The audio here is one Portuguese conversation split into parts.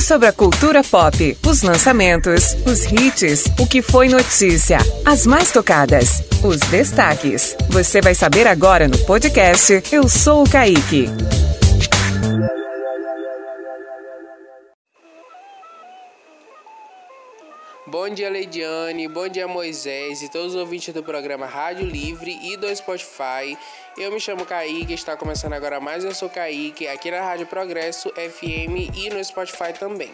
Sobre a cultura pop, os lançamentos, os hits, o que foi notícia, as mais tocadas, os destaques. Você vai saber agora no podcast Eu Sou o Kaique. Bom dia, Leidiane. Bom dia, Moisés e todos os ouvintes do programa Rádio Livre e do Spotify. Eu me chamo Kaique, está começando agora mais Eu Sou Kaique, aqui na Rádio Progresso FM e no Spotify também.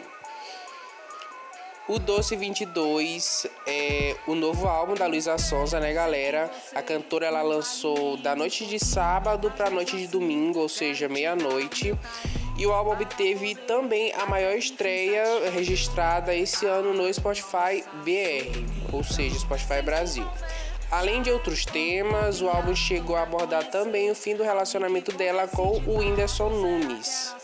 O Doce 22 é o novo álbum da Luísa Sonza, né, galera? A cantora ela lançou da noite de sábado para noite de domingo, ou seja, meia-noite. E o álbum obteve também a maior estreia registrada esse ano no Spotify BR, ou seja, Spotify Brasil. Além de outros temas, o álbum chegou a abordar também o fim do relacionamento dela com o Whindersson Nunes.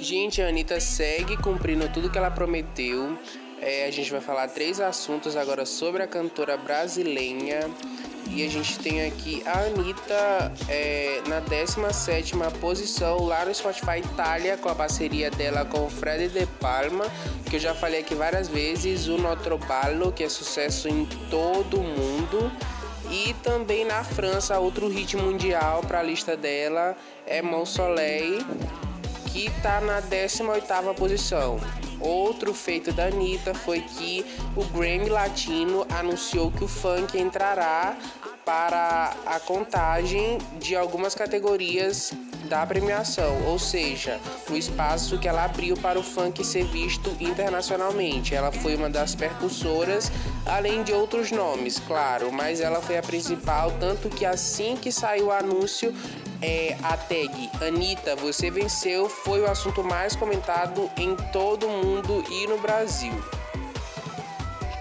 Gente, a Anitta segue cumprindo tudo que ela prometeu. É, a gente vai falar três assuntos agora sobre a cantora brasileira. E a gente tem aqui a Anitta é, na 17 posição lá no Spotify Itália, com a parceria dela com o Fred De Palma, que eu já falei aqui várias vezes, o Notre Ballo, que é sucesso em todo o mundo. E também na França, outro hit mundial para a lista dela é Mon Soleil, que está na 18ª posição. Outro feito da Anitta foi que o Grammy Latino anunciou que o funk entrará para a contagem de algumas categorias da premiação, ou seja, o espaço que ela abriu para o funk ser visto internacionalmente. Ela foi uma das percussoras, além de outros nomes, claro, mas ela foi a principal, tanto que assim que saiu o anúncio, é, a tag Anitta, você venceu foi o assunto mais comentado em todo o mundo e no Brasil.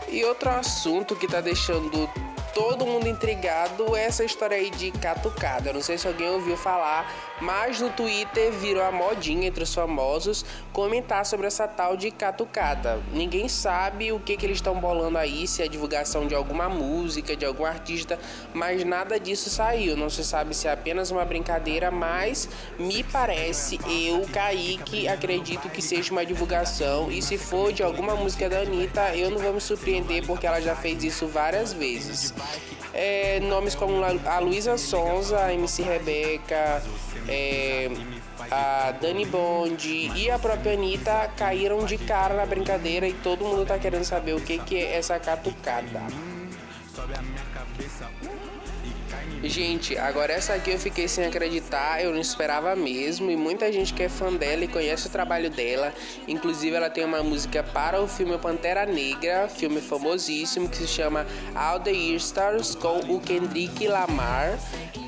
E outro assunto que está deixando todo mundo intrigado essa história aí de catucada. Não sei se alguém ouviu falar, mas no Twitter virou a modinha entre os famosos comentar sobre essa tal de catucada. Ninguém sabe o que, que eles estão bolando aí, se é divulgação de alguma música, de algum artista, mas nada disso saiu. Não se sabe se é apenas uma brincadeira, mas me parece, eu, Kaique, acredito que seja uma divulgação. E se for de alguma música da Anitta, eu não vou me surpreender porque ela já fez isso várias vezes. É, nomes como a Luísa Sonza, a MC Rebeca, é, a Dani Bond e a própria Anitta caíram de cara na brincadeira e todo mundo tá querendo saber o que, que é essa catucada. Gente, agora essa aqui eu fiquei sem acreditar, eu não esperava mesmo. E muita gente que é fã dela e conhece o trabalho dela. Inclusive, ela tem uma música para o filme Pantera Negra, filme famosíssimo que se chama All the Year Stars com o Kendrick Lamar.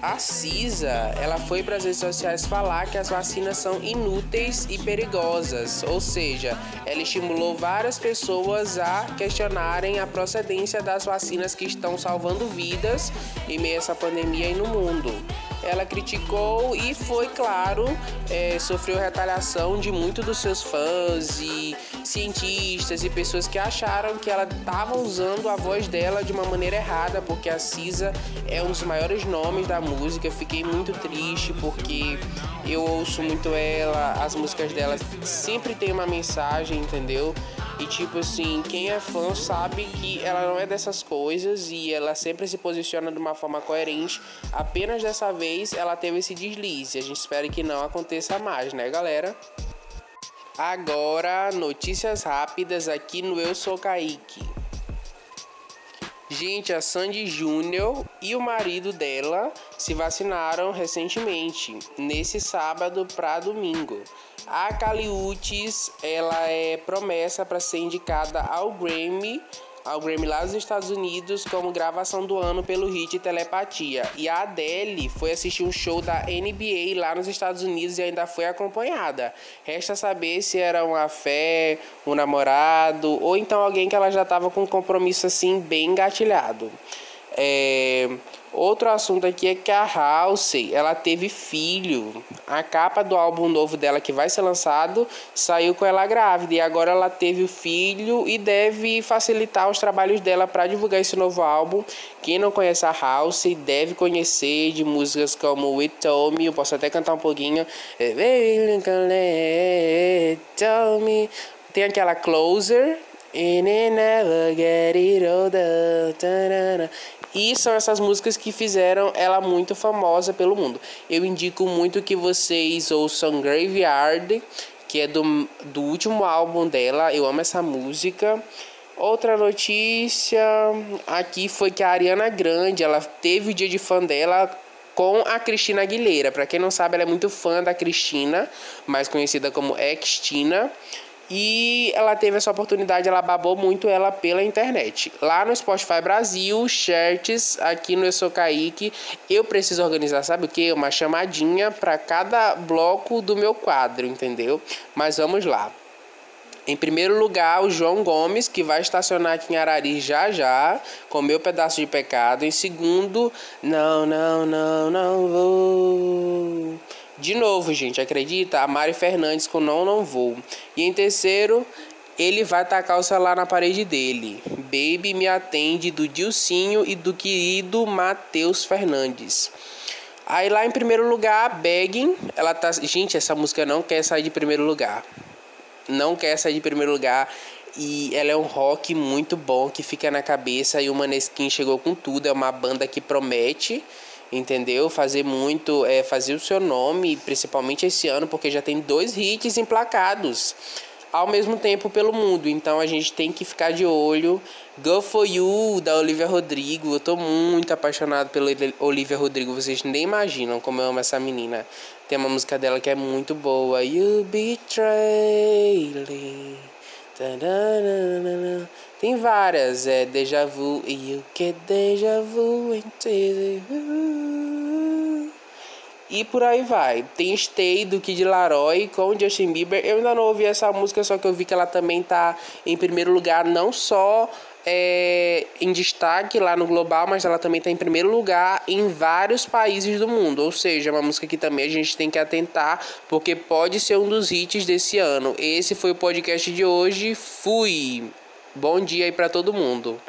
A Cisa, ela foi para as redes sociais falar que as vacinas são inúteis e perigosas, ou seja, ela estimulou várias pessoas a questionarem a procedência das vacinas que estão salvando vidas em meio a essa pandemia aí no mundo ela criticou e foi, claro, é, sofreu retaliação de muitos dos seus fãs e cientistas e pessoas que acharam que ela estava usando a voz dela de uma maneira errada, porque a Cisa é um dos maiores nomes da música. fiquei muito triste porque eu ouço muito ela, as músicas dela sempre tem uma mensagem, entendeu? E tipo assim, quem é fã sabe que ela não é dessas coisas e ela sempre se posiciona de uma forma coerente. Apenas dessa vez ela teve esse deslize. A gente espera que não aconteça mais, né, galera? Agora, notícias rápidas aqui no Eu Sou Kaique. Gente, a Sandy Júnior e o marido dela se vacinaram recentemente, nesse sábado para domingo. A Caliutes, ela é promessa para ser indicada ao Grammy ao Grammy lá nos Estados Unidos como gravação do ano pelo hit Telepatia. E a Adele foi assistir um show da NBA lá nos Estados Unidos e ainda foi acompanhada. Resta saber se era uma fé, um namorado ou então alguém que ela já estava com um compromisso assim bem engatilhado. É, Outro assunto aqui é que a Halsey, ela teve filho. A capa do álbum novo dela que vai ser lançado saiu com ela grávida e agora ela teve o filho e deve facilitar os trabalhos dela para divulgar esse novo álbum. Quem não conhece a Halsey deve conhecer de músicas como It Told Me, eu posso até cantar um pouquinho. Tem aquela Closer, And it never get it older. E são essas músicas que fizeram ela muito famosa pelo mundo. Eu indico muito que vocês ouçam Graveyard, que é do, do último álbum dela. Eu amo essa música. Outra notícia aqui foi que a Ariana Grande, ela teve o dia de fã dela com a Cristina Aguilera. Para quem não sabe, ela é muito fã da Cristina, mais conhecida como Extina. E ela teve essa oportunidade, ela babou muito ela pela internet. Lá no Spotify Brasil, Shirts, aqui no Eu Sou Kaique, eu preciso organizar, sabe o que? Uma chamadinha para cada bloco do meu quadro, entendeu? Mas vamos lá. Em primeiro lugar, o João Gomes, que vai estacionar aqui em Arari já já, com meu pedaço de pecado. Em segundo, não, não, não, não vou. De novo, gente, acredita? A Mari Fernandes com Não Não Vou. E em terceiro, ele vai tacar o celular na parede dele. Baby me atende do Dilcinho e do querido Matheus Fernandes. Aí lá em primeiro lugar, Begging, ela tá, gente, essa música não quer sair de primeiro lugar. Não quer sair de primeiro lugar e ela é um rock muito bom que fica na cabeça e o Maneskin chegou com tudo, é uma banda que promete entendeu? Fazer muito, é, fazer o seu nome, principalmente esse ano, porque já tem dois hits emplacados ao mesmo tempo pelo mundo. Então a gente tem que ficar de olho. Go For You, da Olivia Rodrigo. Eu tô muito apaixonado pela Olivia Rodrigo. Vocês nem imaginam como eu amo essa menina. Tem uma música dela que é muito boa. You Betray tem várias, é Deja Vu e o que Deja Vu e por aí vai. Tem Stay do Kid Laroi com Justin Bieber. Eu ainda não ouvi essa música, só que eu vi que ela também tá em primeiro lugar, não só é, em destaque lá no global, mas ela também está em primeiro lugar em vários países do mundo. Ou seja, é uma música que também a gente tem que atentar, porque pode ser um dos hits desse ano. Esse foi o podcast de hoje. Fui! Bom dia aí para todo mundo.